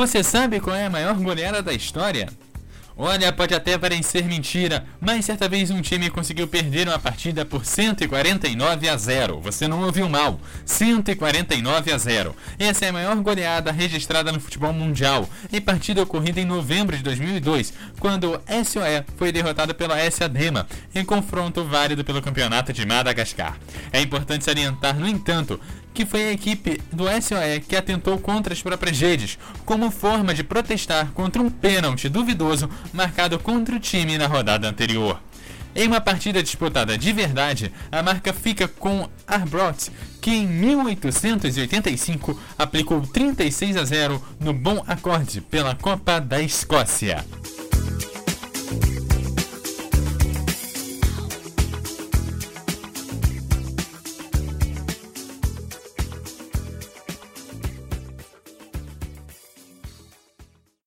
Você sabe qual é a maior goleada da história? Olha, pode até parecer mentira, mas certa vez um time conseguiu perder uma partida por 149 a 0. Você não ouviu mal. 149 a 0. Essa é a maior goleada registrada no futebol mundial e partida ocorrida em novembro de 2002, quando o SOE foi derrotado pela Dema em confronto válido pelo campeonato de Madagascar. É importante salientar, no entanto, que foi a equipe do SOE que atentou contra as próprias redes, como forma de protestar contra um pênalti duvidoso marcado contra o time na rodada anterior. Em uma partida disputada de verdade, a marca fica com Arbroath, que em 1885 aplicou 36 a 0 no Bom Acorde pela Copa da Escócia.